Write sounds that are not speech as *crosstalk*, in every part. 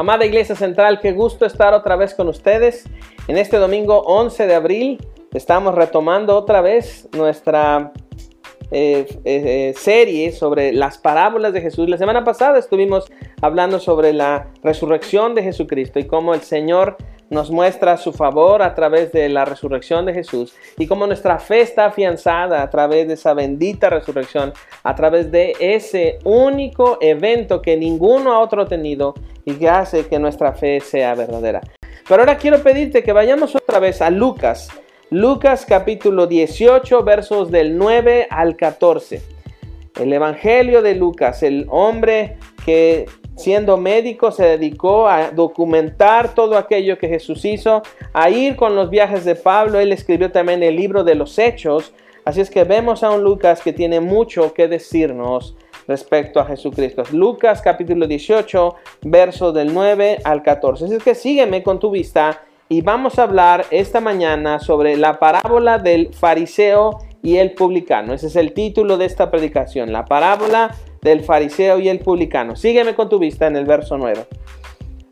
Amada Iglesia Central, qué gusto estar otra vez con ustedes. En este domingo 11 de abril estamos retomando otra vez nuestra eh, eh, eh, serie sobre las parábolas de Jesús. La semana pasada estuvimos hablando sobre la resurrección de Jesucristo y cómo el Señor nos muestra su favor a través de la resurrección de Jesús y cómo nuestra fe está afianzada a través de esa bendita resurrección, a través de ese único evento que ninguno ha tenido y que hace que nuestra fe sea verdadera. Pero ahora quiero pedirte que vayamos otra vez a Lucas, Lucas capítulo 18 versos del 9 al 14. El Evangelio de Lucas, el hombre que siendo médico, se dedicó a documentar todo aquello que Jesús hizo, a ir con los viajes de Pablo. Él escribió también el libro de los Hechos. Así es que vemos a un Lucas que tiene mucho que decirnos respecto a Jesucristo. Lucas capítulo 18, verso del 9 al 14. Así es que sígueme con tu vista y vamos a hablar esta mañana sobre la parábola del fariseo y el publicano. Ese es el título de esta predicación, la parábola del fariseo y el publicano. Sígueme con tu vista en el verso 9.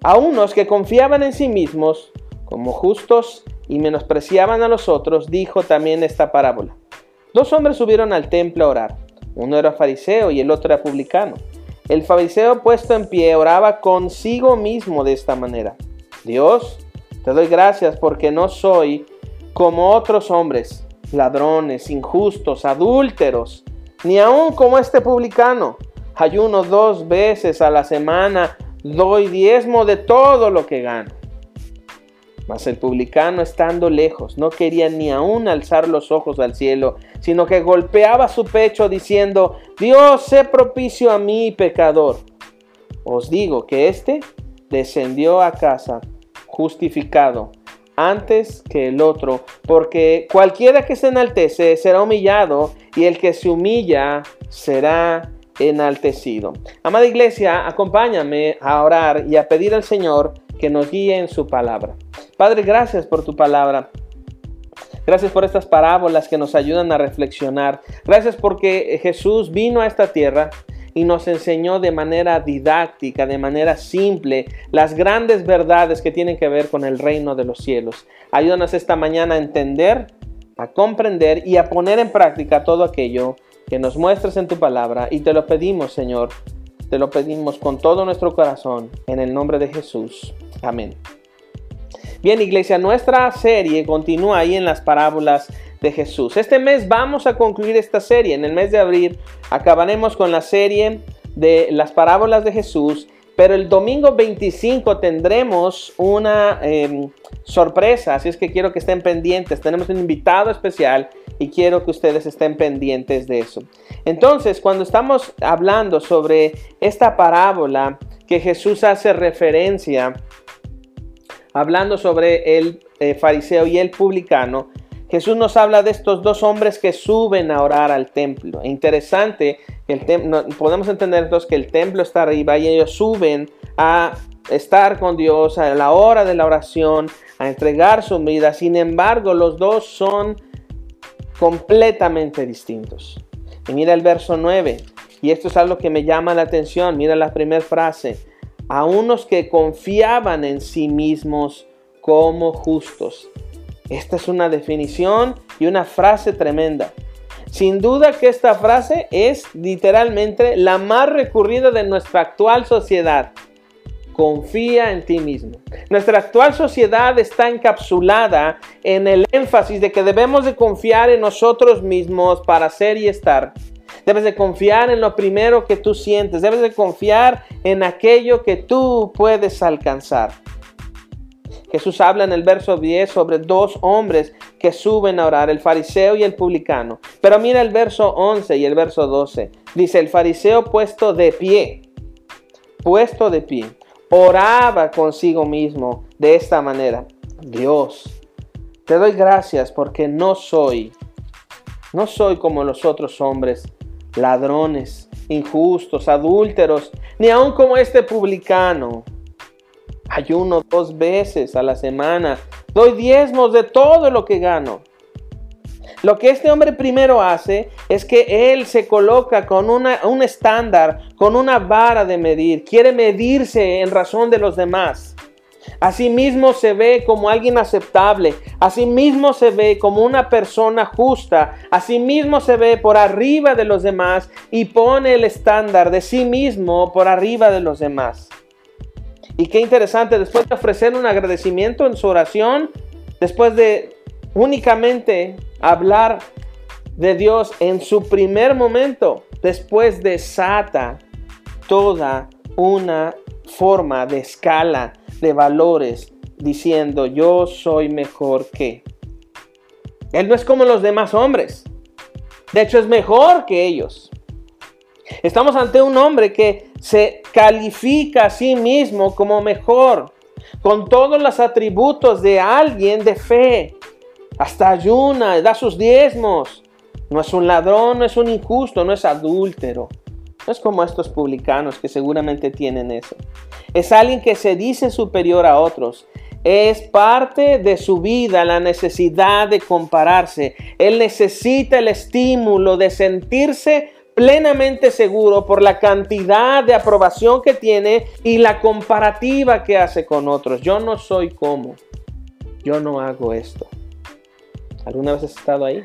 A unos que confiaban en sí mismos como justos y menospreciaban a los otros, dijo también esta parábola. Dos hombres subieron al templo a orar. Uno era fariseo y el otro era publicano. El fariseo puesto en pie oraba consigo mismo de esta manera. Dios, te doy gracias porque no soy como otros hombres, ladrones, injustos, adúlteros ni aun como este publicano. Ayuno dos veces a la semana, doy diezmo de todo lo que gano. Mas el publicano, estando lejos, no quería ni aun alzar los ojos al cielo, sino que golpeaba su pecho diciendo, Dios, sé propicio a mí, pecador. Os digo que éste descendió a casa justificado antes que el otro, porque cualquiera que se enaltece será humillado y el que se humilla será enaltecido. Amada iglesia, acompáñame a orar y a pedir al Señor que nos guíe en su palabra. Padre, gracias por tu palabra. Gracias por estas parábolas que nos ayudan a reflexionar. Gracias porque Jesús vino a esta tierra y nos enseñó de manera didáctica, de manera simple, las grandes verdades que tienen que ver con el reino de los cielos. Ayúdanos esta mañana a entender, a comprender y a poner en práctica todo aquello que nos muestres en tu palabra y te lo pedimos, Señor. Te lo pedimos con todo nuestro corazón, en el nombre de Jesús. Amén. Bien, iglesia, nuestra serie continúa ahí en las parábolas de Jesús. Este mes vamos a concluir esta serie. En el mes de abril acabaremos con la serie de las parábolas de Jesús. Pero el domingo 25 tendremos una em, sorpresa, así es que quiero que estén pendientes. Tenemos un invitado especial y quiero que ustedes estén pendientes de eso. Entonces, cuando estamos hablando sobre esta parábola que Jesús hace referencia, hablando sobre el eh, fariseo y el publicano, Jesús nos habla de estos dos hombres que suben a orar al templo. Interesante, el podemos entender entonces que el templo está arriba y ellos suben a estar con Dios a la hora de la oración, a entregar su vida. Sin embargo, los dos son completamente distintos. Y mira el verso 9, y esto es algo que me llama la atención. Mira la primera frase. A unos que confiaban en sí mismos como justos esta es una definición y una frase tremenda. Sin duda que esta frase es literalmente la más recurrida de nuestra actual sociedad. Confía en ti mismo. Nuestra actual sociedad está encapsulada en el énfasis de que debemos de confiar en nosotros mismos para ser y estar. Debes de confiar en lo primero que tú sientes. Debes de confiar en aquello que tú puedes alcanzar. Jesús habla en el verso 10 sobre dos hombres que suben a orar, el fariseo y el publicano. Pero mira el verso 11 y el verso 12. Dice, el fariseo puesto de pie, puesto de pie, oraba consigo mismo de esta manera. Dios, te doy gracias porque no soy, no soy como los otros hombres, ladrones, injustos, adúlteros, ni aun como este publicano. Ayuno dos veces a la semana. Doy diezmos de todo lo que gano. Lo que este hombre primero hace es que él se coloca con un estándar, con una vara de medir. Quiere medirse en razón de los demás. Asimismo se ve como alguien aceptable. Asimismo se ve como una persona justa. Asimismo se ve por arriba de los demás y pone el estándar de sí mismo por arriba de los demás. Y qué interesante, después de ofrecer un agradecimiento en su oración, después de únicamente hablar de Dios en su primer momento, después desata toda una forma de escala de valores diciendo yo soy mejor que. Él no es como los demás hombres. De hecho es mejor que ellos. Estamos ante un hombre que se califica a sí mismo como mejor, con todos los atributos de alguien de fe. Hasta ayuna, da sus diezmos. No es un ladrón, no es un injusto, no es adúltero. No es como estos publicanos que seguramente tienen eso. Es alguien que se dice superior a otros. Es parte de su vida la necesidad de compararse. Él necesita el estímulo de sentirse plenamente seguro por la cantidad de aprobación que tiene y la comparativa que hace con otros. Yo no soy como. Yo no hago esto. ¿Alguna vez has estado ahí?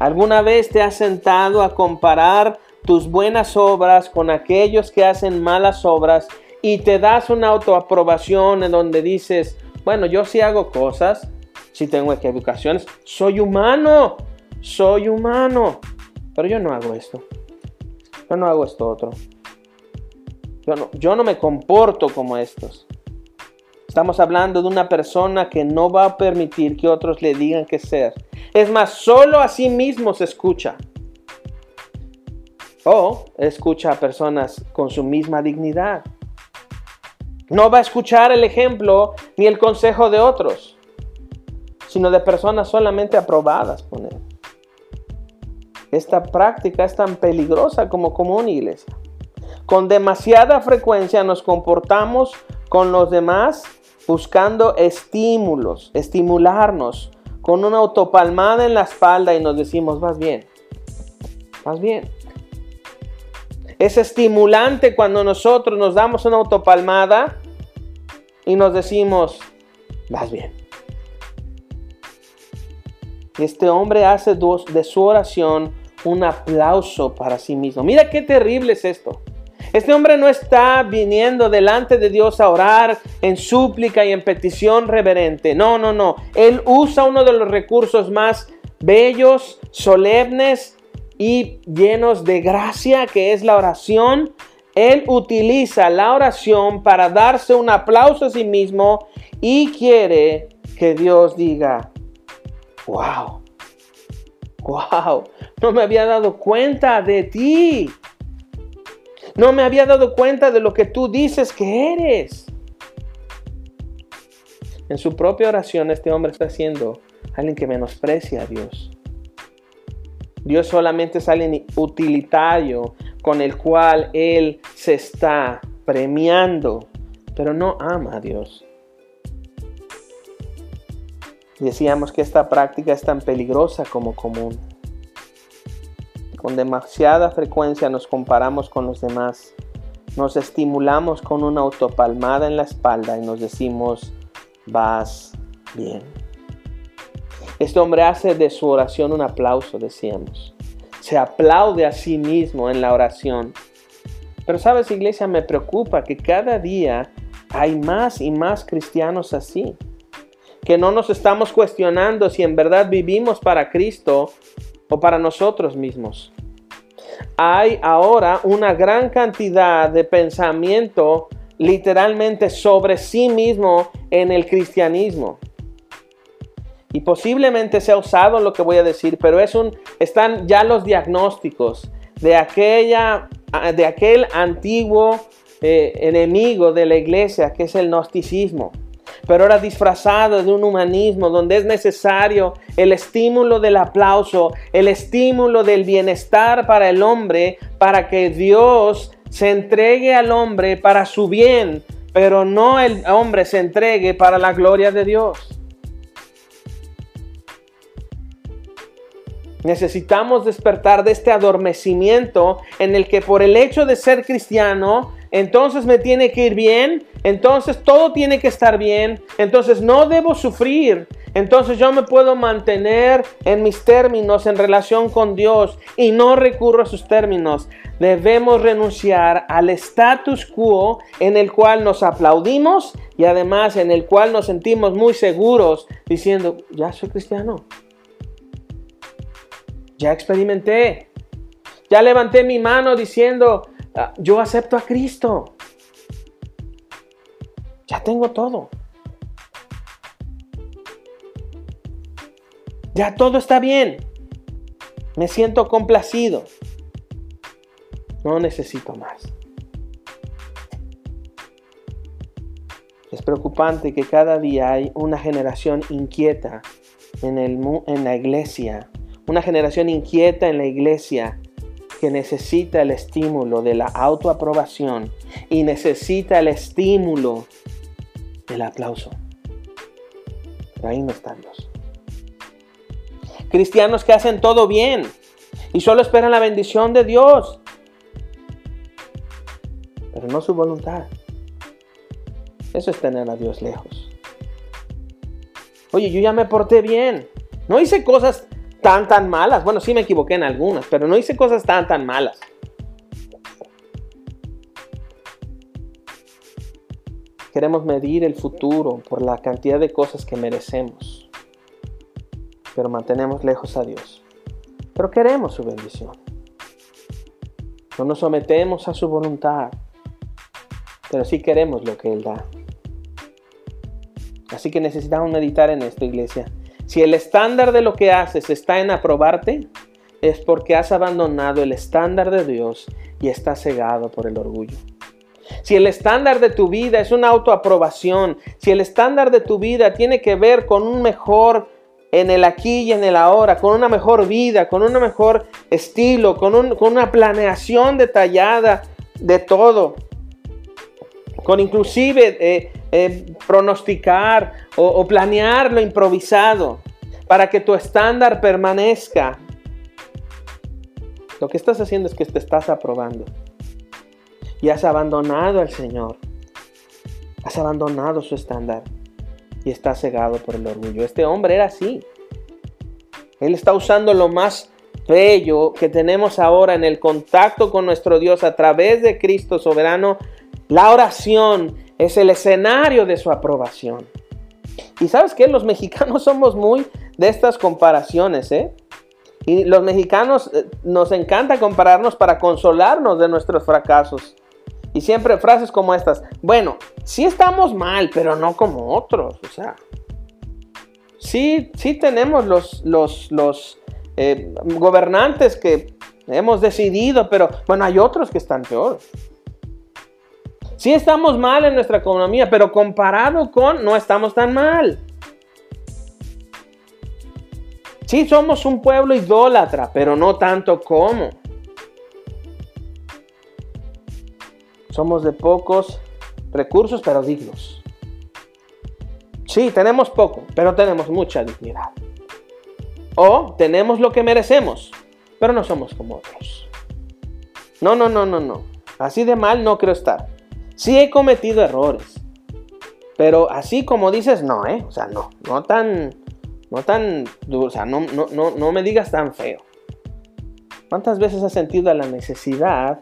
¿Alguna vez te has sentado a comparar tus buenas obras con aquellos que hacen malas obras y te das una autoaprobación en donde dices, bueno, yo sí hago cosas, sí tengo equivocaciones, soy humano, soy humano, pero yo no hago esto, yo no hago esto otro, yo no, yo no me comporto como estos. Estamos hablando de una persona que no va a permitir que otros le digan qué ser. Es más, solo a sí mismo se escucha. O escucha a personas con su misma dignidad. No va a escuchar el ejemplo ni el consejo de otros, sino de personas solamente aprobadas por él. Esta práctica es tan peligrosa como común, iglesia. Con demasiada frecuencia nos comportamos con los demás buscando estímulos, estimularnos con una autopalmada en la espalda y nos decimos, vas bien, vas bien. Es estimulante cuando nosotros nos damos una autopalmada y nos decimos, vas bien. Este hombre hace de su oración un aplauso para sí mismo. Mira qué terrible es esto. Este hombre no está viniendo delante de Dios a orar en súplica y en petición reverente. No, no, no. Él usa uno de los recursos más bellos, solemnes y llenos de gracia, que es la oración. Él utiliza la oración para darse un aplauso a sí mismo y quiere que Dios diga, wow, wow, no me había dado cuenta de ti. No me había dado cuenta de lo que tú dices que eres. En su propia oración este hombre está siendo alguien que menosprecia a Dios. Dios solamente es alguien utilitario con el cual Él se está premiando, pero no ama a Dios. Decíamos que esta práctica es tan peligrosa como común. Con demasiada frecuencia nos comparamos con los demás. Nos estimulamos con una autopalmada en la espalda y nos decimos, vas bien. Este hombre hace de su oración un aplauso, decíamos. Se aplaude a sí mismo en la oración. Pero sabes, iglesia, me preocupa que cada día hay más y más cristianos así. Que no nos estamos cuestionando si en verdad vivimos para Cristo o para nosotros mismos. Hay ahora una gran cantidad de pensamiento literalmente sobre sí mismo en el cristianismo. Y posiblemente sea usado lo que voy a decir, pero es un, están ya los diagnósticos de, aquella, de aquel antiguo eh, enemigo de la iglesia que es el gnosticismo pero ahora disfrazado de un humanismo donde es necesario el estímulo del aplauso, el estímulo del bienestar para el hombre, para que Dios se entregue al hombre para su bien, pero no el hombre se entregue para la gloria de Dios. Necesitamos despertar de este adormecimiento en el que por el hecho de ser cristiano, entonces me tiene que ir bien, entonces todo tiene que estar bien, entonces no debo sufrir, entonces yo me puedo mantener en mis términos en relación con Dios y no recurro a sus términos. Debemos renunciar al status quo en el cual nos aplaudimos y además en el cual nos sentimos muy seguros diciendo, ya soy cristiano. Ya experimenté. Ya levanté mi mano diciendo, ah, yo acepto a Cristo. Ya tengo todo. Ya todo está bien. Me siento complacido. No necesito más. Es preocupante que cada día hay una generación inquieta en, el, en la iglesia. Una generación inquieta en la iglesia que necesita el estímulo de la autoaprobación y necesita el estímulo del aplauso. Pero ahí no está Dios. Cristianos que hacen todo bien y solo esperan la bendición de Dios, pero no su voluntad. Eso es tener a Dios lejos. Oye, yo ya me porté bien. No hice cosas tan, tan malas. Bueno, sí me equivoqué en algunas, pero no hice cosas tan, tan malas. Queremos medir el futuro por la cantidad de cosas que merecemos pero mantenemos lejos a Dios. Pero queremos su bendición. No nos sometemos a su voluntad, pero sí queremos lo que Él da. Así que necesitamos meditar en esta iglesia. Si el estándar de lo que haces está en aprobarte, es porque has abandonado el estándar de Dios y estás cegado por el orgullo. Si el estándar de tu vida es una autoaprobación, si el estándar de tu vida tiene que ver con un mejor en el aquí y en el ahora, con una mejor vida, con un mejor estilo, con, una planeación detallada de todo, con inclusive eh, eh, pronosticar o, o planear lo improvisado para que tu estándar permanezca. Lo que estás haciendo es que te estás aprobando y has abandonado al Señor, has abandonado su estándar y está cegado por el orgullo. Este hombre era así. Él está usando lo más bello que tenemos ahora en el contacto con nuestro Dios a través de Cristo soberano. La oración es el escenario de su aprobación. Y sabes que los *laughs* mexicanos somos muy de estas comparaciones, ¿eh? Y los mexicanos eh, nos encanta compararnos para consolarnos de nuestros fracasos. Y siempre frases como estas. Bueno, sí estamos mal, pero no como otros. O sea, sí, sí tenemos los, los, eh, gobernantes que hemos decidido, pero bueno, hay otros que están peor. Sí estamos mal en nuestra economía, pero comparado con, no estamos tan mal. Sí somos un pueblo idólatra, pero no tanto como. Somos de pocos recursos, pero dignos. Sí, tenemos poco, pero tenemos mucha dignidad. O tenemos lo que merecemos, pero no somos como otros. No, no, no, no, no. Así de mal no quiero estar. Sí he cometido errores. Pero así como dices, no, ¿eh? O sea, no, no tan, no tan o sea, no, no, no, no me digas tan feo. ¿Cuántas veces has sentido la necesidad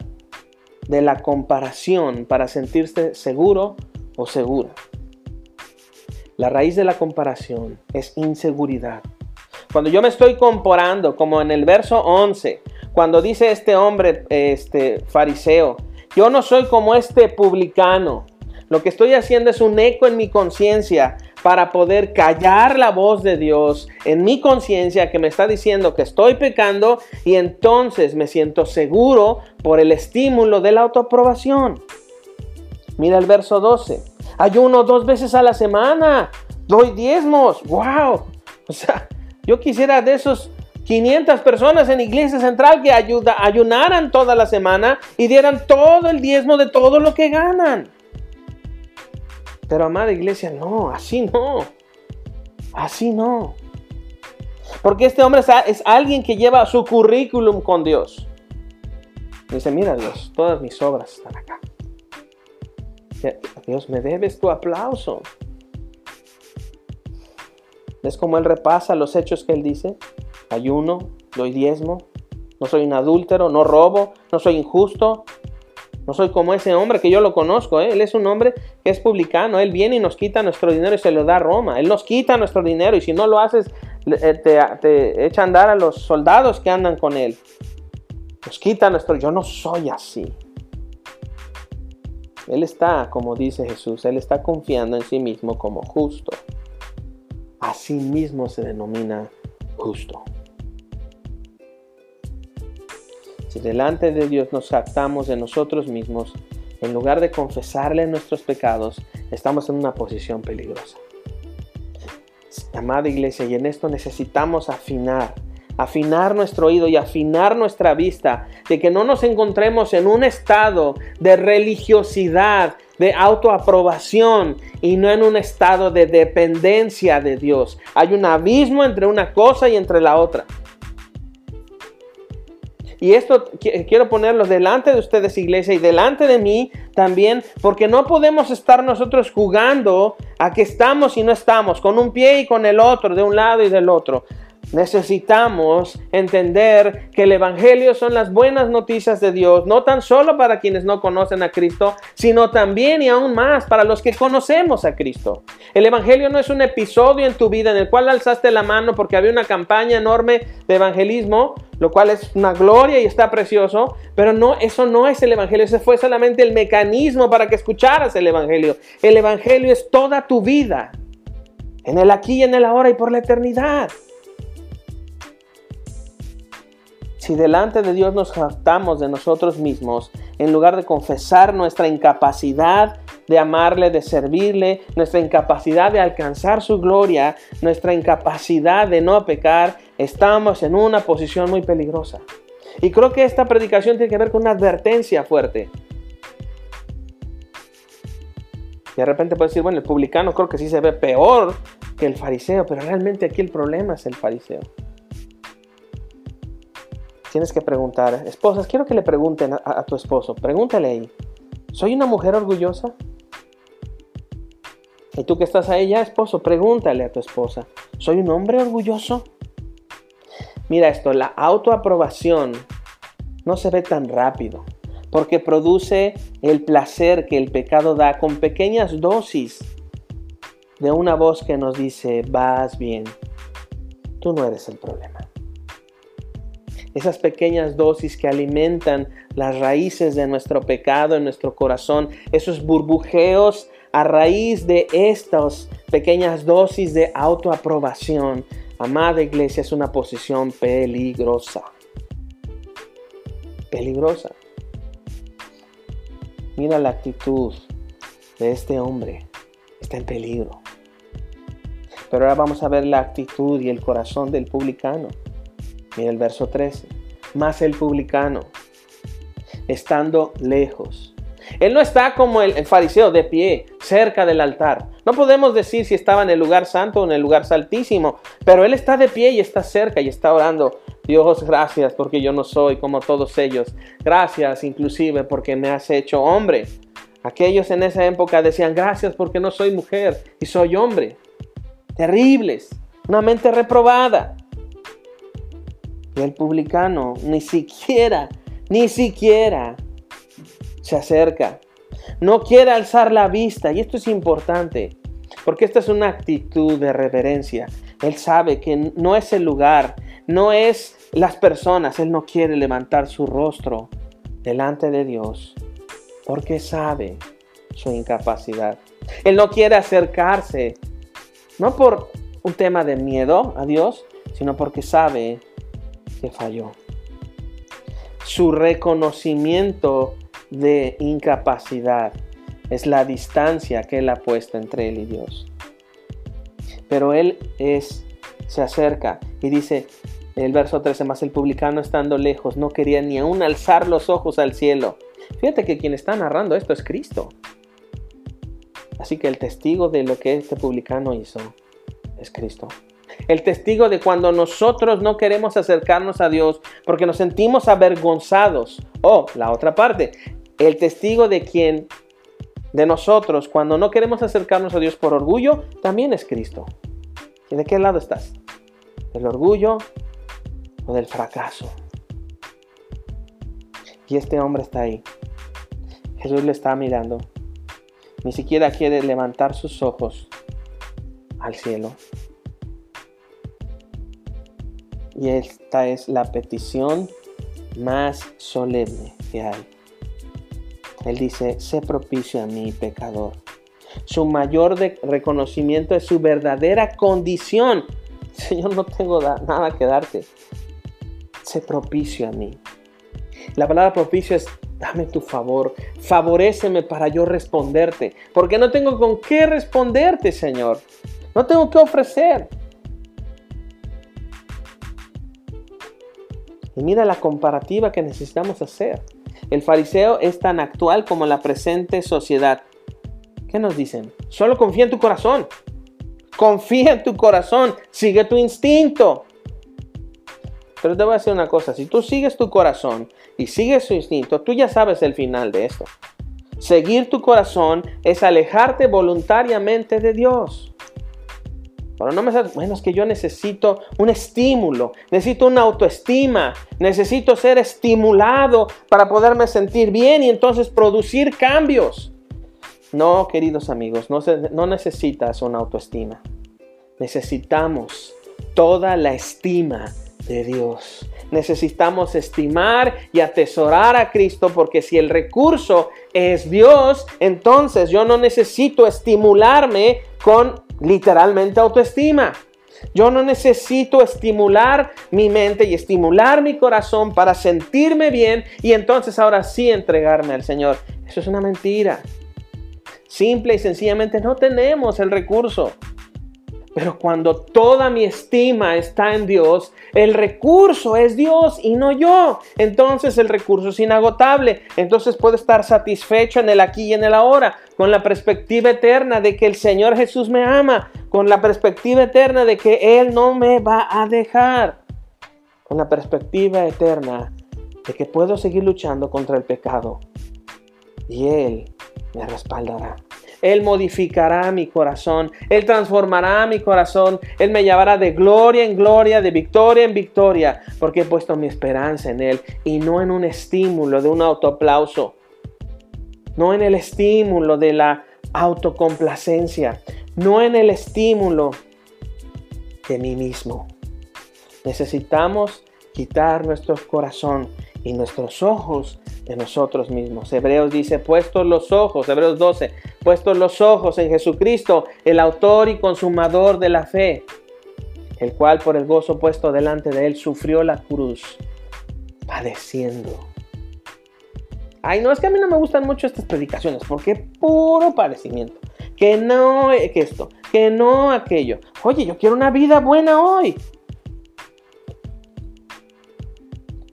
de la comparación para sentirse seguro o segura. La raíz de la comparación es inseguridad. Cuando yo me estoy comparando, como en el verso 11, cuando dice este hombre, este fariseo, yo no soy como este publicano. Lo que estoy haciendo es un eco en mi conciencia para poder callar la voz de Dios en mi conciencia que me está diciendo que estoy pecando y entonces me siento seguro por el estímulo de la autoaprobación. Mira el verso 12. Ayuno dos veces a la semana. Doy diezmos. ¡Wow! O sea, yo quisiera de esos 500 personas en Iglesia Central que ayuda, ayunaran toda la semana y dieran todo el diezmo de todo lo que ganan. Pero amada iglesia, no, así no. Así no. Porque este hombre es alguien que lleva su currículum con Dios. Dice, mira Dios, todas mis obras están acá. Dios, me debes tu aplauso. ¿Ves cómo él repasa los hechos que él dice? Ayuno, doy diezmo, no soy un adúltero, no robo, no soy injusto, no soy como ese hombre que yo lo conozco. ¿eh? Él es un hombre que es publicano. Él viene y nos quita nuestro dinero y se lo da a Roma. Él nos quita nuestro dinero y si no lo haces, eh, te, te echa a andar a los soldados que andan con él. Nos quita nuestro... Yo no soy así. Él está, como dice Jesús, Él está confiando en sí mismo como justo. Así mismo se denomina justo. Si delante de Dios nos jactamos de nosotros mismos, en lugar de confesarle nuestros pecados, estamos en una posición peligrosa. Amada iglesia, y en esto necesitamos afinar, afinar nuestro oído y afinar nuestra vista, de que no nos encontremos en un estado de religiosidad, de autoaprobación y no en un estado de dependencia de Dios. Hay un abismo entre una cosa y entre la otra. Y esto quiero ponerlo delante de ustedes, iglesia, y delante de mí también, porque no podemos estar nosotros jugando a que estamos y no estamos, con un pie y con el otro, de un lado y del otro. Necesitamos entender que el Evangelio son las buenas noticias de Dios, no tan solo para quienes no conocen a Cristo, sino también y aún más para los que conocemos a Cristo. El Evangelio no es un episodio en tu vida en el cual alzaste la mano porque había una campaña enorme de evangelismo, lo cual es una gloria y está precioso, pero no, eso no es el Evangelio, ese fue solamente el mecanismo para que escucharas el Evangelio. El Evangelio es toda tu vida, en el aquí y en el ahora y por la eternidad. Si delante de Dios nos jactamos de nosotros mismos, en lugar de confesar nuestra incapacidad de amarle, de servirle, nuestra incapacidad de alcanzar su gloria, nuestra incapacidad de no pecar, estamos en una posición muy peligrosa. Y creo que esta predicación tiene que ver con una advertencia fuerte. Y de repente puede decir, bueno, el publicano creo que sí se ve peor que el fariseo, pero realmente aquí el problema es el fariseo tienes que preguntar, esposas, quiero que le pregunten a, tu esposo, pregúntale ahí, ¿soy una mujer orgullosa? Y tú que estás ahí ya, esposo, pregúntale a tu esposa, ¿soy un hombre orgulloso? Mira esto, la autoaprobación no se ve tan rápido, porque produce el placer que el pecado da con pequeñas dosis de una voz que nos dice, vas bien, tú no eres el problema esas pequeñas dosis que alimentan las raíces de nuestro pecado en nuestro corazón, esos burbujeos a raíz de estas pequeñas dosis de autoaprobación. Amada iglesia, es una posición peligrosa. Peligrosa. Mira la actitud de este hombre. Está en peligro. Pero ahora vamos a ver la actitud y el corazón del publicano. Mira el verso 13. Más el publicano, estando lejos. Él no está como el, fariseo de pie, cerca del altar. No podemos decir si estaba en el lugar santo o en el lugar saltísimo, pero él está de pie y está cerca y está orando. Dios, gracias porque yo no soy como todos ellos. Gracias inclusive porque me has hecho hombre. Aquellos en esa época decían, gracias porque no soy mujer y soy hombre. Terribles, una mente reprobada. Y el publicano ni siquiera, ni siquiera se acerca. No quiere alzar la vista. Y esto es importante, porque esta es una actitud de reverencia. Él sabe que no es el lugar, no es las personas. Él no quiere levantar su rostro delante de Dios, porque sabe su incapacidad. Él no quiere acercarse, no por un tema de miedo a Dios, sino porque sabe que falló. Su reconocimiento de incapacidad es la distancia que él ha puesto entre él y Dios. Pero él es, se acerca y dice, el verso 13, más el publicano estando lejos no quería ni aún alzar los ojos al cielo. Fíjate que quien está narrando esto es Cristo. Así que el testigo de lo que este publicano hizo es Cristo. El testigo de cuando nosotros no queremos acercarnos a Dios porque nos sentimos avergonzados. O la otra parte, el testigo de quien, de nosotros, cuando no queremos acercarnos a Dios por orgullo, también es Cristo. ¿Y de qué lado estás? ¿Del orgullo o del fracaso? Y este hombre está ahí. Jesús le está mirando. Ni siquiera quiere levantar sus ojos al cielo. Y esta es la petición más solemne que hay. Él dice, sé propicio a mí, pecador. Su mayor reconocimiento es su verdadera condición. *laughs* Señor, no tengo nada que darte. Sé propicio a mí. La palabra propicio es dame tu favor, favoréceme para yo responderte, porque no tengo con qué responderte, Señor. No tengo que ofrecer. Y mira la comparativa que necesitamos hacer. El fariseo es tan actual como la presente sociedad. ¿Qué nos dicen? Solo confía en tu corazón. Confía en tu corazón. Sigue tu instinto. Pero te voy a decir una cosa. Si tú sigues tu corazón y sigues tu instinto, tú ya sabes el final de esto. Seguir tu corazón es alejarte voluntariamente de Dios. Pero no me bueno, es que yo necesito un estímulo, necesito una autoestima, necesito ser estimulado para poderme sentir bien y entonces producir cambios. No, queridos amigos, no, no necesitas una autoestima. Necesitamos toda la estima de Dios. Necesitamos estimar y atesorar a Cristo porque si el recurso es Dios, entonces yo no necesito estimularme con literalmente autoestima. Yo no necesito estimular mi mente y estimular mi corazón para sentirme bien y entonces ahora sí entregarme al Señor. Eso es una mentira. Simple y sencillamente no tenemos el recurso. Pero cuando toda mi estima está en Dios, el recurso es Dios y no yo. Entonces el recurso es inagotable. Entonces puedo estar satisfecho en el aquí y en el ahora, con la perspectiva eterna de que el Señor Jesús me ama, con la perspectiva eterna de que Él no me va a dejar, con la perspectiva eterna de que puedo seguir luchando contra el pecado y Él me respaldará. Él modificará mi corazón, Él transformará mi corazón, Él me llevará de gloria en gloria, de victoria en victoria, porque he puesto mi esperanza en Él y no en un estímulo de un autoaplauso, no en el estímulo de la autocomplacencia, no en el estímulo de mí mismo. Necesitamos quitar nuestro corazón y nuestros ojos de nosotros mismos. Hebreos dice, puestos los ojos, Hebreos 12, puestos los ojos en Jesucristo, el autor y consumador de la fe, el cual por el gozo puesto delante de él sufrió la cruz, padeciendo. Ay, no, es que a mí no me gustan mucho estas predicaciones, porque puro padecimiento. Que no, que esto, que no aquello. Oye, yo quiero una vida buena hoy.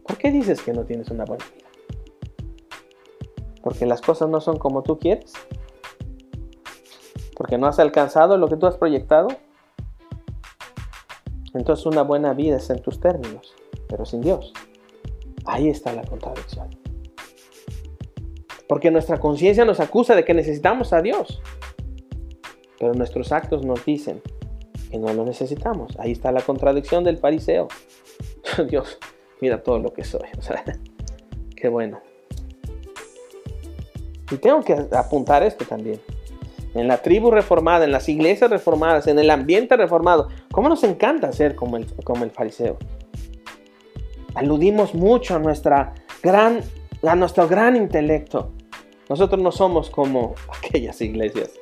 ¿Por qué dices que no tienes una buena vida? Porque las cosas no son como tú quieres. Porque no has alcanzado lo que tú has proyectado. Entonces una buena vida es en tus términos, pero sin Dios. Ahí está la contradicción. Porque nuestra conciencia nos acusa de que necesitamos a Dios. Pero nuestros actos nos dicen que no lo necesitamos. Ahí está la contradicción del fariseo. *laughs* Dios, mira todo lo que soy. O sea, *laughs* qué bueno. Y tengo que apuntar esto también. En la tribu reformada, en las iglesias reformadas, en el ambiente reformado, ¿cómo nos encanta ser como el, como el fariseo? Aludimos mucho a, nuestra gran, a nuestro gran intelecto. Nosotros no somos como *laughs* aquellas iglesias.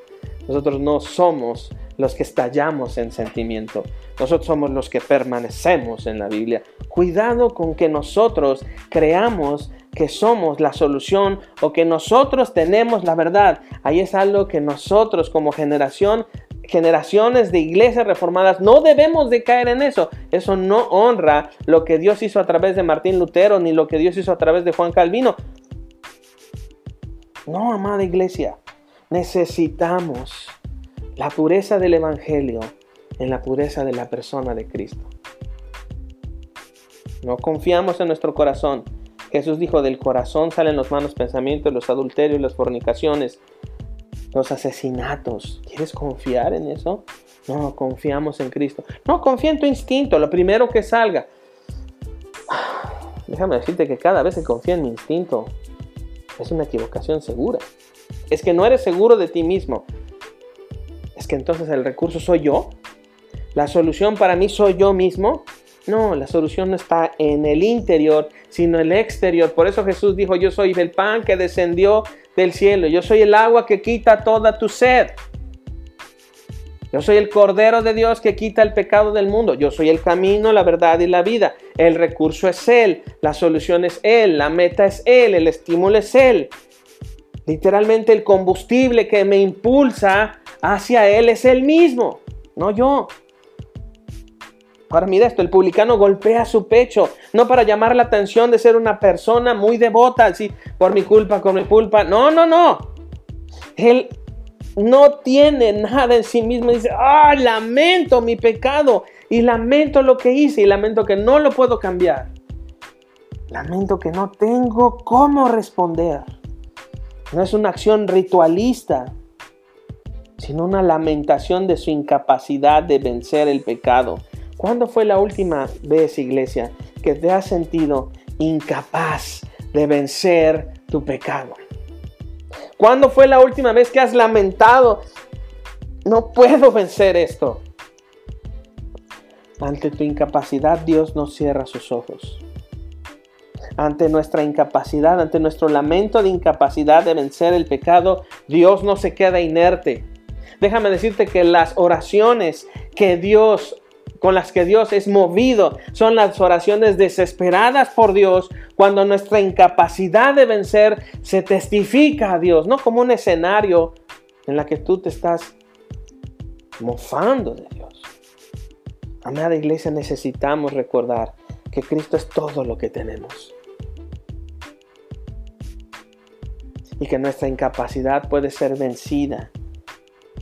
Nosotros no somos los que estallamos en sentimiento. Nosotros somos los que permanecemos en la Biblia. Cuidado con que nosotros creamos que somos la solución o que nosotros tenemos la verdad. Ahí es algo que nosotros como generación generaciones de iglesias reformadas no debemos de caer en eso. Eso no honra lo que Dios hizo a través de Martín Lutero ni lo que Dios hizo a través de Juan Calvino. No, amada iglesia, necesitamos la pureza del Evangelio en la pureza de la persona de Cristo. No confiamos en nuestro corazón. Jesús dijo, del corazón salen los malos pensamientos, los adulterios, las fornicaciones, los asesinatos. ¿Quieres confiar en eso? No, confiamos en Cristo. No, confía en tu instinto, lo primero que salga. *sighs* Déjame decirte que cada vez que confía en mi instinto es una equivocación segura. Es que no eres seguro de ti mismo. Es que entonces el recurso soy yo. La solución para mí soy yo mismo. No, la solución no está en el interior, sino en el exterior. Por eso Jesús dijo, yo soy el pan que descendió del cielo. Yo soy el agua que quita toda tu sed. Yo soy el Cordero de Dios que quita el pecado del mundo. Yo soy el camino, la verdad y la vida. El recurso es Él, la solución es Él, la meta es Él, el estímulo es Él. Literalmente el combustible que me impulsa hacia Él es Él mismo, no yo. Ahora mira esto, el publicano golpea su pecho, no para llamar la atención de ser una persona muy devota, así, por mi culpa, con mi culpa. No, no, no. Él no tiene nada en sí mismo. Dice, ah, lamento mi pecado y lamento lo que hice y lamento que no lo puedo cambiar. Lamento que no tengo cómo responder. No es una acción ritualista, sino una lamentación de su incapacidad de vencer el pecado. ¿Cuándo fue la última vez, iglesia, que te has sentido incapaz de vencer tu pecado? ¿Cuándo fue la última vez que has lamentado? No puedo vencer esto. Ante tu incapacidad Dios no cierra sus ojos. Ante nuestra incapacidad, ante nuestro lamento de incapacidad de vencer el pecado, Dios no se queda inerte. Déjame decirte que las oraciones que Dios con las que Dios es movido son las oraciones desesperadas por Dios cuando nuestra incapacidad de vencer se testifica a Dios, no como un escenario en la que tú te estás mofando de Dios. Amada iglesia, necesitamos recordar que Cristo es todo lo que tenemos. Y que nuestra incapacidad puede ser vencida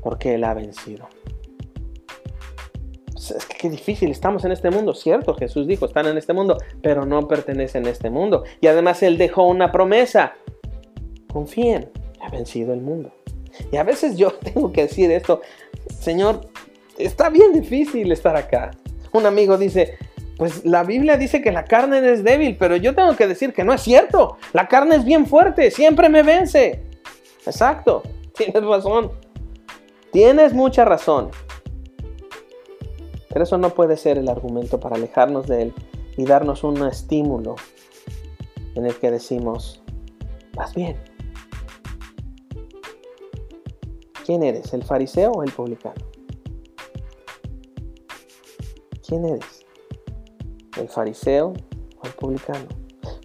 porque Él ha vencido. Es que qué difícil, estamos en este mundo, cierto, Jesús dijo, están en este mundo, pero no pertenecen a este mundo. Y además Él dejó una promesa, confíen, ha vencido el mundo. Y a veces yo *laughs* tengo que decir esto, Señor, está bien difícil estar acá. Un amigo dice, pues la Biblia dice que la carne es débil, pero yo tengo que decir que no es cierto. La carne es bien fuerte, siempre me vence. Exacto, *laughs* tienes razón. Tienes mucha razón. Pero eso no puede ser el argumento para alejarnos de Él y darnos un estímulo en el que decimos, vas bien. ¿Quién eres? ¿El fariseo o el publicano? ¿Quién eres? ¿El fariseo o el publicano?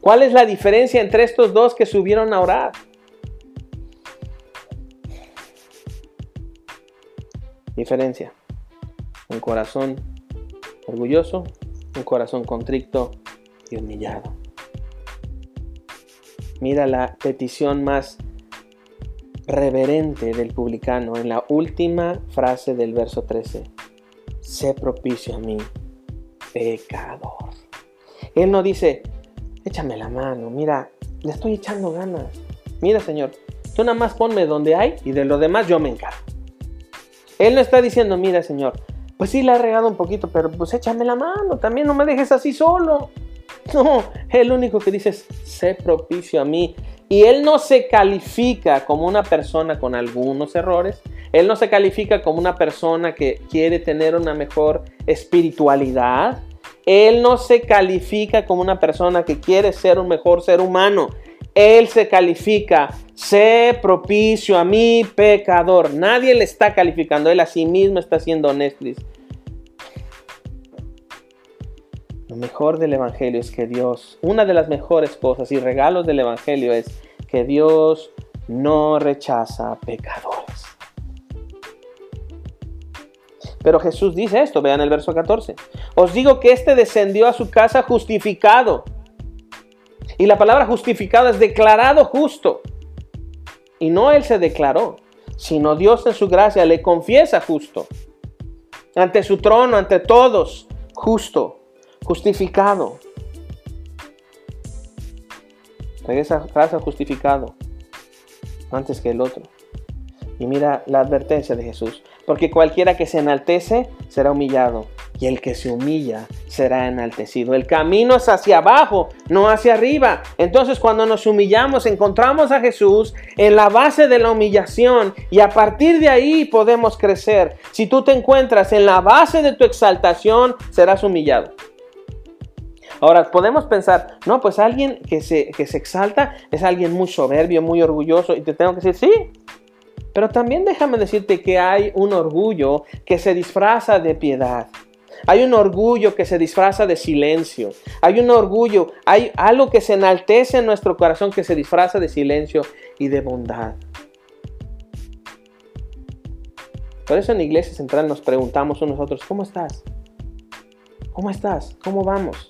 ¿Cuál es la diferencia entre estos dos que subieron a orar? Diferencia un corazón orgulloso, un corazón contrito y humillado. Mira la petición más reverente del publicano en la última frase del verso 13. Sé propicio a mí, pecador. Él no dice, échame la mano, mira, le estoy echando ganas. Mira, Señor, tú nada más ponme donde hay y de lo demás yo me encargo. Él no está diciendo, mira, Señor, pues sí, le ha regado un poquito, pero pues échame la mano, también no me dejes así solo. *laughs* No, el único que dice es, sé propicio a mí. Y él no se califica como una persona con algunos errores. Él no se califica como una persona que quiere tener una mejor espiritualidad. Él no se califica como una persona que quiere ser un mejor ser humano. Él se califica, sé propicio a mí, pecador. Nadie le está calificando, él a sí mismo está siendo honesto. Lo mejor del Evangelio es que Dios, una de las mejores cosas y regalos del Evangelio es que Dios no rechaza pecadores. Pero Jesús dice esto, vean el verso 14. Os digo que éste descendió a su casa justificado y la palabra justificado es declarado justo. Y no él se declaró, sino Dios en su gracia le confiesa justo. ante su trono, ante todos, justo, justificado. Regresa casa justificado antes que el otro. Y mira la advertencia de Jesús. Porque cualquiera que se enaltece será humillado. Y el que se humilla será enaltecido. El camino es hacia abajo, no hacia arriba. Entonces cuando nos humillamos encontramos a Jesús en la base de la humillación y a partir de ahí podemos crecer. Si tú te encuentras en la base de tu exaltación, serás humillado. Ahora, podemos pensar, no, pues alguien que se, que se exalta es alguien muy soberbio, muy orgulloso. Y te tengo que decir, sí, pero también déjame decirte que hay un orgullo que se disfraza de piedad. Hay un orgullo que se disfraza de silencio. Hay un orgullo, hay algo que se enaltece en nuestro corazón que se disfraza de silencio y de bondad. Por eso en Iglesia Central nos preguntamos a otros, ¿cómo estás? ¿Cómo estás? ¿Cómo vamos?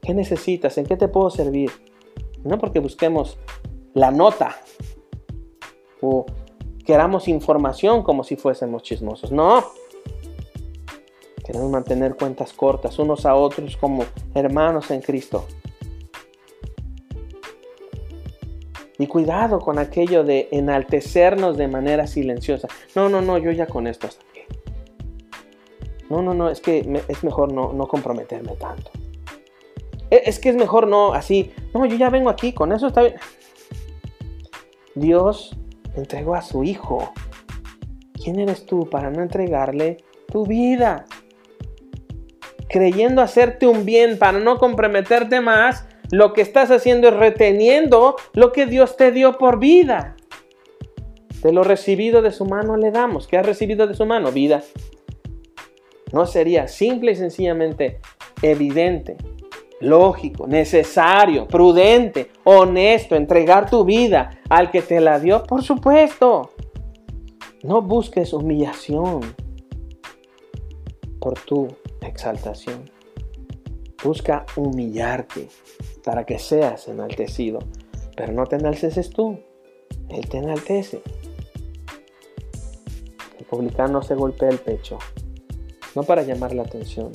¿Qué necesitas? ¿En qué te puedo servir? No porque busquemos la nota o queramos información como si fuésemos chismosos. No. Queremos mantener cuentas cortas unos a otros como hermanos en Cristo. Y cuidado con aquello de enaltecernos de manera silenciosa. No, no, no, yo ya con esto hasta aquí. No, no, no, es que es mejor no, no comprometerme tanto. E, es que es mejor no así. No, yo ya vengo aquí, con eso está bien. Dios entregó a su Hijo. ¿Quién eres tú para no entregarle tu vida? Creyendo hacerte un bien para no comprometerte más, lo que estás haciendo es reteniendo lo que Dios te dio por vida. De lo recibido de su mano le damos. ¿Qué has recibido de su mano? Vida. No sería simple y sencillamente evidente lógico, necesario, prudente, honesto, entregar tu vida al que te la dio, por supuesto. No busques humillación por tu exaltación. Busca humillarte para que seas enaltecido. Pero no te enalteces tú, Él te enaltece. El publicano se golpea el pecho, no para llamar la atención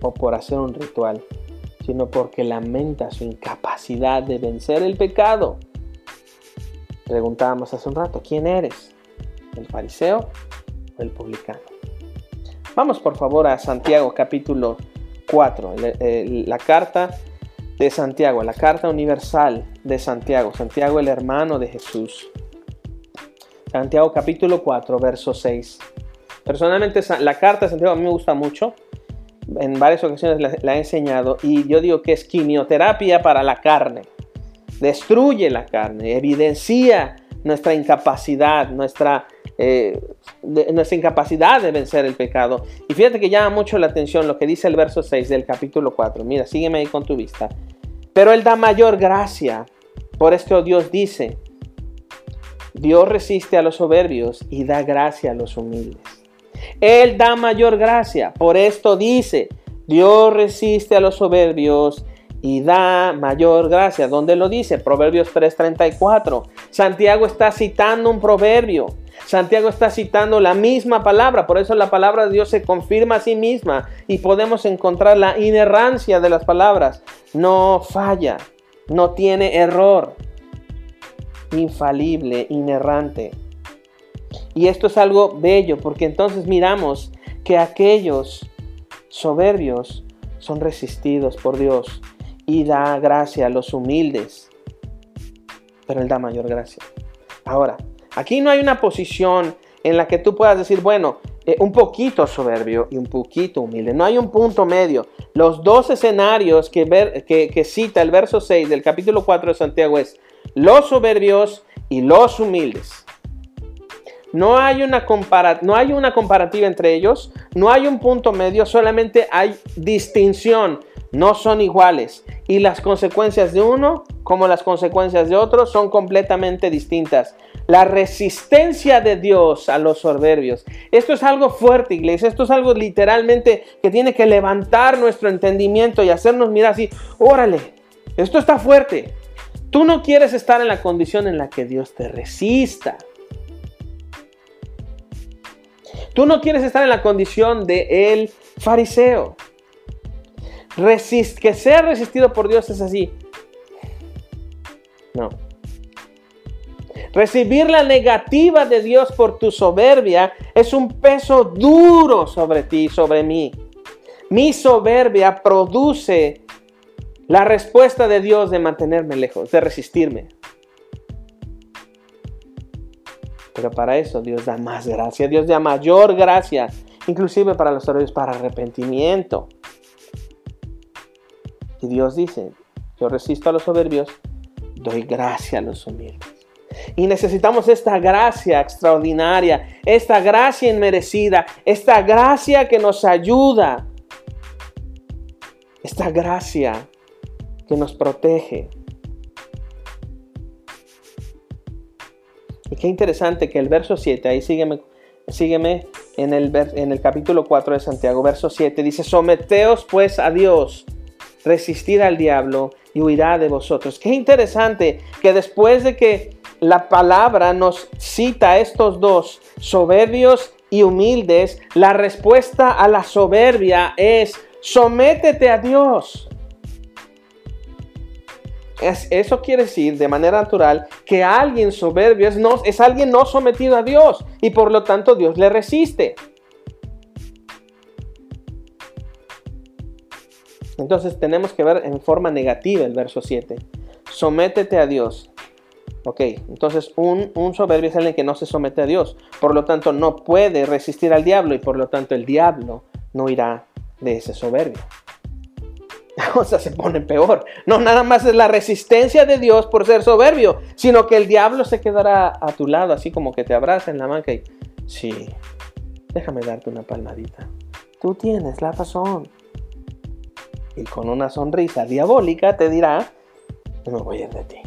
o por hacer un ritual, sino porque lamenta su incapacidad de vencer el pecado. Preguntábamos hace un rato, ¿quién eres? ¿El fariseo o el publicano? Vamos por favor a Santiago capítulo 4, la carta de Santiago, la carta universal de Santiago, Santiago el hermano de Jesús. Santiago capítulo 4, verso 6. Personalmente la carta de Santiago a mí me gusta mucho en varias ocasiones la, he enseñado y yo digo que es quimioterapia para la carne. Destruye la carne, evidencia nuestra incapacidad, nuestra, eh, nuestra incapacidad de vencer el pecado. Y fíjate que llama mucho la atención lo que dice el verso 6 del capítulo 4. Mira, sígueme ahí con tu vista. Pero Él da mayor gracia. Por esto Dios dice, Dios resiste a los soberbios y da gracia a los humildes. Él da mayor gracia. Por esto dice, Dios resiste a los soberbios y da mayor gracia. ¿Dónde lo dice? Proverbios 3:34. Santiago está citando un proverbio. Santiago está citando la misma palabra, por eso la palabra de Dios se confirma a sí misma y podemos encontrar la inerrancia de las palabras. No falla, no tiene error. Infalible, inerrante. Y esto es algo bello porque entonces miramos que aquellos soberbios son resistidos por Dios y da gracia a los humildes. Pero Él da mayor gracia. Ahora, aquí no hay una posición en la que tú puedas decir, bueno, eh, un poquito soberbio y un poquito humilde. No hay un punto medio. Los dos escenarios que, cita el verso 6 del capítulo 4 de Santiago es los soberbios y los humildes. No hay, una no hay una comparativa entre ellos, no hay un punto medio, solamente hay distinción. No son iguales. Y las consecuencias de uno, como las consecuencias de otro, son completamente distintas. La resistencia de Dios a los soberbios. Esto es algo fuerte, iglesia. Esto es algo literalmente que tiene que levantar nuestro entendimiento y hacernos mirar así, órale, esto está fuerte. Tú no quieres estar en la condición en la que Dios te resista. Tú no quieres estar en la condición de el fariseo. que sea resistido por Dios es así. No. Recibir la negativa de Dios por tu soberbia es un peso duro sobre ti, sobre mí. Mi soberbia produce la respuesta de Dios de mantenerme lejos, de resistirme. Pero para eso Dios da más gracia, Dios da mayor gracia, inclusive para los soberbios, para arrepentimiento. Y Dios dice, yo resisto a los soberbios, doy gracia a los humildes. Y necesitamos esta gracia extraordinaria, esta gracia inmerecida, esta gracia que nos ayuda, esta gracia que nos protege. Y qué interesante que el verso 7, ahí sígueme, sígueme en, el, en el capítulo 4 de Santiago, verso 7, dice, someteos pues a Dios, resistir al diablo y huirá de vosotros. Qué interesante que después de que la palabra nos cita estos dos, soberbios y humildes, la respuesta a la soberbia es, sométete a Dios. Es, eso quiere decir de manera natural que alguien soberbio es, no, es alguien no sometido a Dios y por lo tanto Dios le resiste. Entonces tenemos que ver en forma negativa el verso 7. Sométete a Dios. Ok, entonces un, un, soberbio es alguien que no se somete a Dios. Por lo tanto no puede resistir al diablo y por lo tanto el diablo no irá de ese soberbio. *laughs* O sea, se pone peor. No nada más es la resistencia de Dios por ser soberbio, sino que el diablo se quedará a tu lado, así como que te abraza en la mano y, sí, déjame darte una palmadita. Tú tienes la razón. Y con una sonrisa diabólica te dirá, no voy a ir de ti.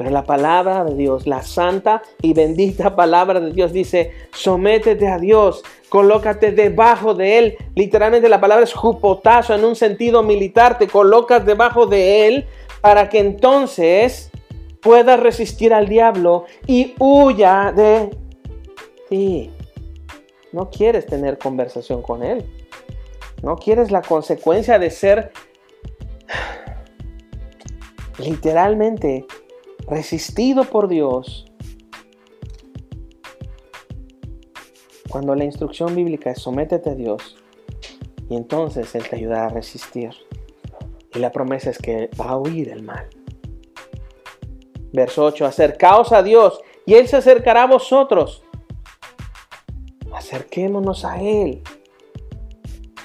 Pero la palabra de Dios, la santa y bendita palabra de Dios dice, sométete a Dios, colócate debajo de Él. Literalmente la palabra es jupotazo en un sentido militar, te colocas debajo de Él para que entonces puedas resistir al diablo y huya de ti. No quieres tener conversación con Él. No quieres la consecuencia de ser *sighs* literalmente resistido por Dios, cuando la instrucción bíblica es sométete a Dios, y entonces Él te ayudará a resistir. Y la promesa es que va a huir el mal. Verso 8, acercaos a Dios y Él se acercará a vosotros. Acerquémonos a Él.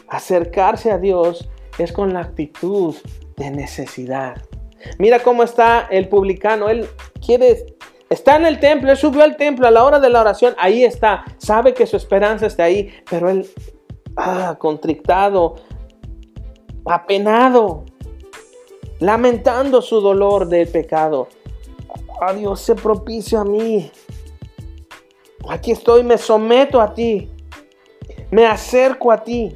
Acercarse a Dios es con la actitud de necesidad. Mira cómo está el publicano. Él quiere, está en el templo, él subió al templo a la hora de la oración. Ahí está. Sabe que su esperanza está ahí. Pero él, ah, contrictado, apenado, lamentando su dolor del pecado. Ah, Dios, sé propicio a mí. Aquí estoy, me someto a ti. Me acerco a ti.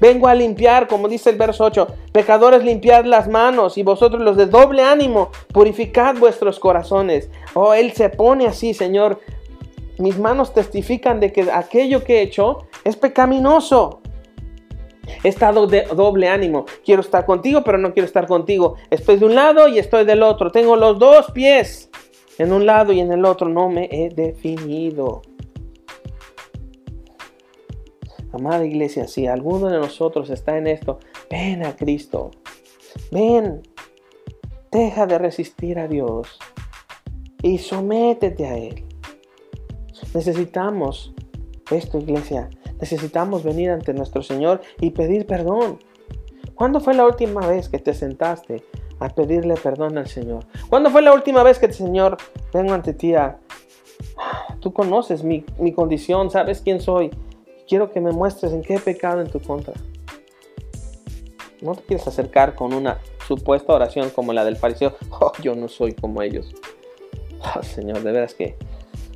Vengo a limpiar, como dice el verso 8, pecadores limpiad las manos y vosotros los de doble ánimo, purificad vuestros corazones. Oh, Él se pone así, Señor. Mis manos testifican de que aquello que he hecho es pecaminoso. He estado de doble ánimo. Quiero estar contigo, pero no quiero estar contigo. Estoy de un lado y estoy del otro. Tengo los dos pies en un lado y en el otro. No me he definido. Amada iglesia, si alguno de nosotros está en esto, ven a Cristo. Ven. Deja de resistir a Dios y sométete a Él. Necesitamos esto, iglesia. Necesitamos venir ante nuestro Señor y pedir perdón. ¿Cuándo fue la última vez que te sentaste a pedirle perdón al Señor? ¿Cuándo fue la última vez que el Señor vengo ante ti a... Tú conoces mi, mi condición, sabes quién soy quiero que me muestres en qué he pecado en tu contra. No te quieres acercar con una supuesta oración como la del fariseo. *laughs* Oh, yo no soy como ellos. Oh, Señor, de veras que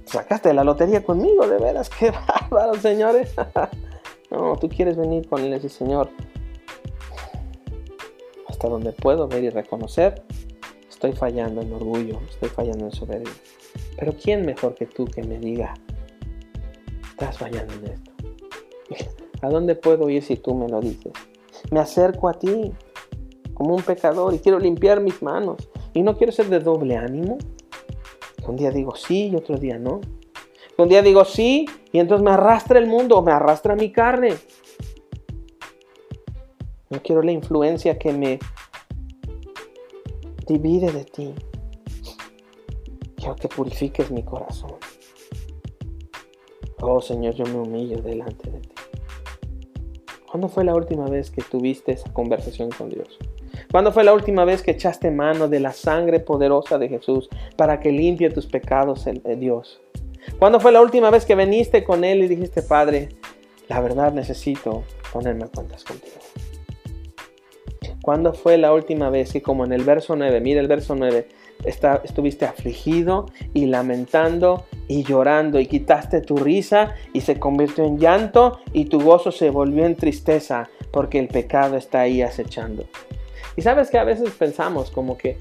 sacaste la lotería conmigo, de veras, qué *laughs* bárbaro, señores. *laughs* no, tú quieres venir con él y Señor, hasta donde puedo ver y reconocer, estoy fallando en orgullo, estoy fallando en soberbia. Pero ¿quién mejor que tú que me diga estás fallando en esto. ¿A dónde puedo ir si tú me lo dices? Me acerco a ti como un pecador y quiero limpiar mis manos. Y no quiero ser de doble ánimo. Un día digo sí y otro día no. Un día digo sí y entonces me arrastra el mundo me arrastra mi carne. No quiero la influencia que me divide de ti. Quiero que purifiques mi corazón. Oh Señor, yo me humillo delante de ti. ¿Cuándo fue la última vez que tuviste esa conversación con Dios? ¿Cuándo fue la última vez que echaste mano de la sangre poderosa de Jesús para que limpie tus pecados, eh, Dios? ¿Cuándo fue la última vez que viniste con Él y dijiste, Padre, la verdad necesito ponerme a cuentas contigo? ¿Cuándo fue la última vez que, como en el verso 9, mira el verso 9, estuviste afligido y lamentando y llorando y quitaste tu risa y se convirtió en llanto y tu gozo se volvió en tristeza porque el pecado está ahí acechando? Y sabes que a veces pensamos como que,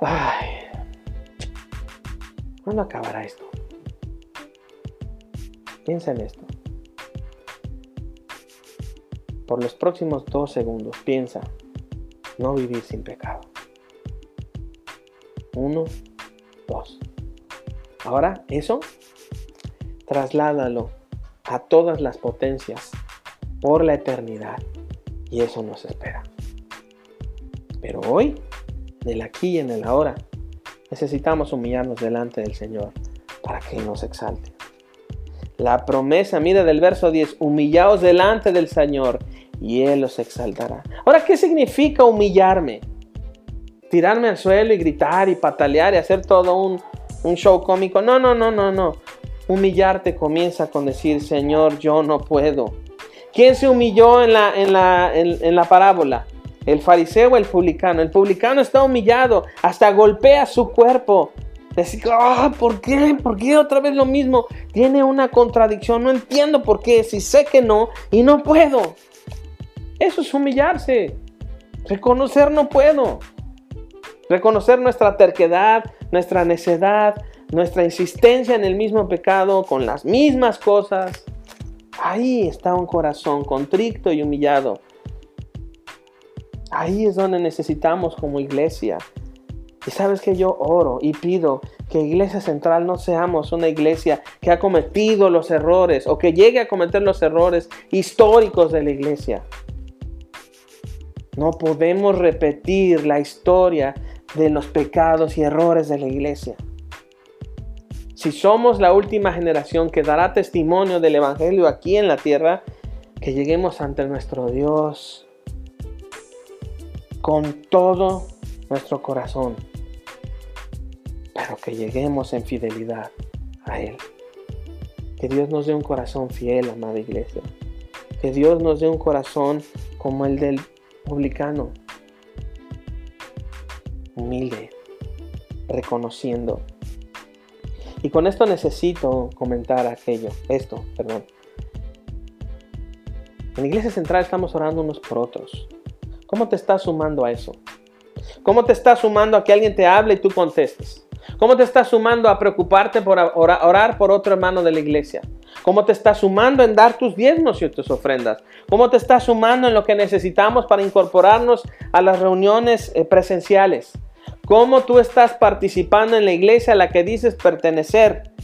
ay, ¿cuándo acabará esto? Piensa en esto. Por los próximos dos segundos, piensa, no vivir sin pecado. Uno, dos. Ahora, eso, trasládalo a todas las potencias por la eternidad. Y eso nos espera. Pero hoy, en el aquí y en el ahora, necesitamos humillarnos delante del Señor para que nos exalte. La promesa, mira del verso 10, humillaos delante del Señor y Él los exaltará. Ahora, ¿qué significa humillarme? Tirarme al suelo y gritar y patalear y hacer todo un, show cómico. No, no, no, no, no. Humillarte comienza con decir, Señor, yo no puedo. ¿Quién se humilló en la, en la, en la parábola? ¿El fariseo o el publicano? El publicano está humillado, hasta golpea su cuerpo. Decir, ah, ¿por qué? ¿Por qué otra vez lo mismo? Tiene una contradicción, no entiendo por qué, si sé que no y no puedo. Eso es humillarse. Reconocer no puedo. Reconocer nuestra terquedad, nuestra necedad, nuestra insistencia en el mismo pecado, con las mismas cosas. Ahí está un corazón contrito y humillado. Ahí es donde necesitamos como iglesia y sabes que yo oro y pido que Iglesia Central no seamos una iglesia que ha cometido los errores o que llegue a cometer los errores históricos de la iglesia. No podemos repetir la historia de los pecados y errores de la iglesia. Si somos la última generación que dará testimonio del Evangelio aquí en la tierra, que lleguemos ante nuestro Dios con todo nuestro corazón pero que lleguemos en fidelidad a Él. Que Dios nos dé un corazón fiel, amada iglesia. Que Dios nos dé un corazón como el del publicano, humilde, reconociendo. Y con esto necesito comentar aquello, esto, perdón. En iglesia central estamos orando unos por otros. ¿Cómo te estás sumando a eso? ¿Cómo te estás sumando a que alguien te hable y tú contestes? ¿Cómo te estás sumando a preocuparte por orar por otro hermano de la iglesia? ¿Cómo te estás sumando en dar tus diezmos y tus ofrendas? ¿Cómo te estás sumando en lo que necesitamos para incorporarnos a las reuniones eh, presenciales? ¿Cómo tú estás participando en la iglesia a la que dices pertenecer?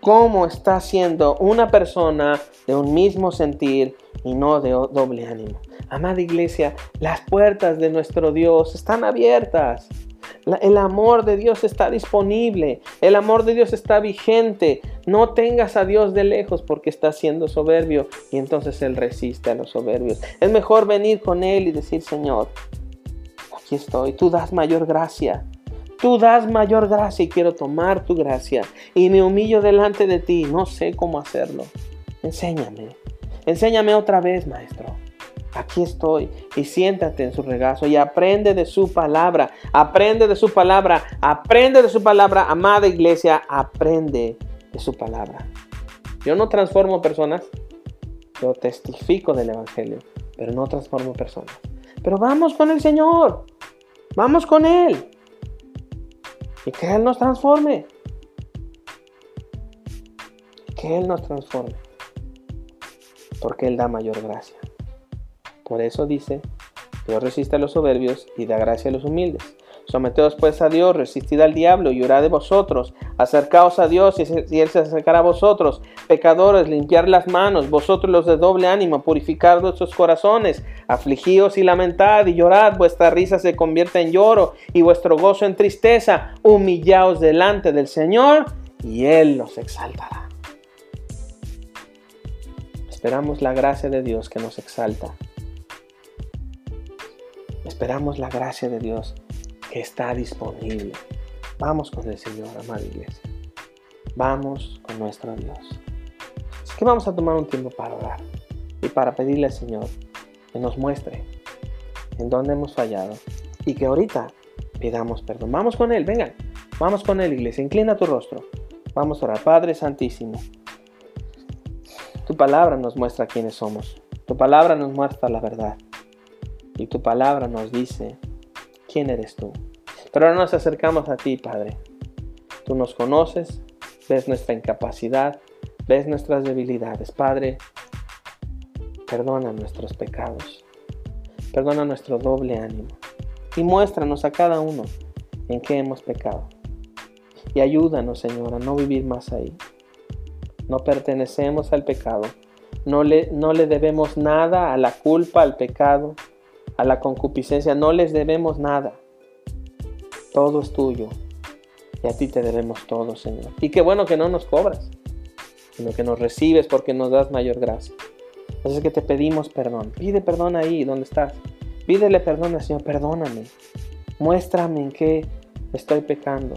¿Cómo estás siendo una persona de un mismo sentir y no de doble ánimo? Amada iglesia, las puertas de nuestro Dios están abiertas. El amor de Dios está disponible, el amor de Dios está vigente. No tengas a Dios de lejos porque está siendo soberbio y entonces Él resiste a los soberbios. Es mejor venir con Él y decir, Señor, aquí estoy, tú das mayor gracia. Tú das mayor gracia y quiero tomar tu gracia y me humillo delante de ti. No sé cómo hacerlo. Enséñame. Enséñame otra vez, maestro aquí estoy y siéntate en su regazo y aprende de su palabra, aprende de su palabra, aprende de su palabra, amada iglesia, aprende de su palabra. Yo no transformo personas, yo testifico del Evangelio, pero no transformo personas. Pero vamos con el Señor, vamos con Él y que Él nos transforme. que Él nos transforme, porque Él da mayor gracia. Por eso dice, Dios resiste a los soberbios y da gracia a los humildes. Someteos pues a Dios, resistid al diablo y orad de vosotros. Acercaos a Dios y Él se acercará a vosotros. Pecadores, limpiar las manos, vosotros los de doble ánimo, purificar vuestros corazones. Afligíos y lamentad y llorad, vuestra risa se convierte en lloro y vuestro gozo en tristeza. Humillaos delante del Señor y Él los exaltará. Esperamos la gracia de Dios que nos exalta. Esperamos la gracia de Dios que está disponible. Vamos con el Señor, amada iglesia. Vamos con nuestro Dios. Así que vamos a tomar un tiempo para orar y para pedirle al Señor que nos muestre en dónde hemos fallado y que ahorita pidamos perdón. Vamos con Él, vengan. Vamos con Él, iglesia. Inclina tu rostro. Vamos a orar. Padre Santísimo, tu palabra nos muestra quiénes somos. Tu palabra nos muestra la verdad. Y tu palabra nos dice quién eres tú. Pero ahora nos acercamos a ti, Padre. Tú nos conoces, ves nuestra incapacidad, ves nuestras debilidades. Padre, perdona nuestros pecados, perdona nuestro doble ánimo y muéstranos a cada uno en qué hemos pecado. Y ayúdanos, Señor, a no vivir más ahí. No pertenecemos al pecado. No le, no le debemos nada a la culpa, al pecado, a la concupiscencia. No les debemos nada. Todo es tuyo. Y a ti te debemos todo, Señor. Y qué bueno que no nos cobras, sino que nos recibes porque nos das mayor gracia. Así que te pedimos perdón. Pide perdón ahí donde estás. Pídele perdón al Señor. Perdóname. Muéstrame en qué estoy pecando.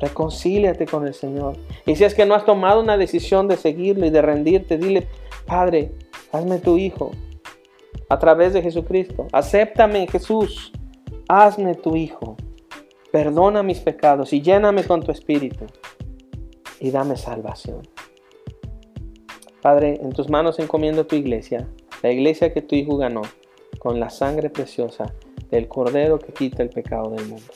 Reconcíliate con el Señor. Y si es que no has tomado una decisión de seguirlo y de rendirte, dile, Padre, hazme tu hijo a través de Jesucristo. Acéptame, Jesús. Hazme tu hijo. Perdona mis pecados y lléname con tu espíritu. Y dame salvación. Padre, en tus manos encomiendo tu iglesia, la iglesia que tu hijo ganó, con la sangre preciosa del Cordero que quita el pecado del mundo.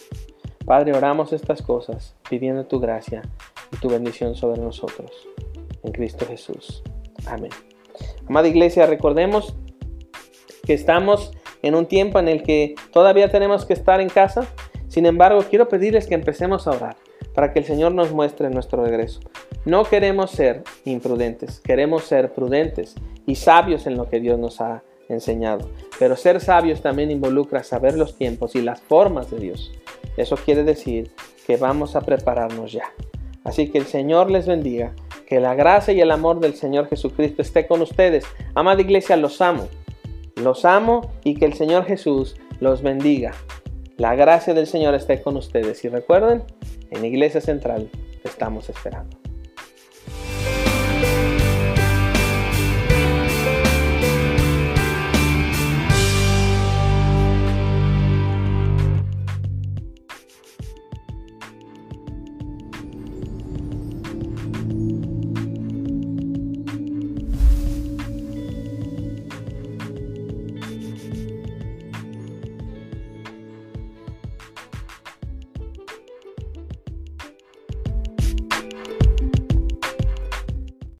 Padre, oramos estas cosas pidiendo tu gracia y tu bendición sobre nosotros. En Cristo Jesús. Amén. Amada iglesia, recordemos que estamos en un tiempo en el que todavía tenemos que estar en casa. Sin embargo, quiero pedirles que empecemos a orar para que el Señor nos muestre nuestro regreso. No queremos ser imprudentes, queremos ser prudentes y sabios en lo que Dios nos ha enseñado. Pero ser sabios también involucra saber los tiempos y las formas de Dios. Eso quiere decir que vamos a prepararnos ya. Así que el Señor les bendiga, que la gracia y el amor del Señor Jesucristo esté con ustedes. Amada iglesia, los amo. Los amo y que el Señor Jesús los bendiga. La gracia del Señor esté con ustedes y recuerden, en Iglesia Central estamos esperando.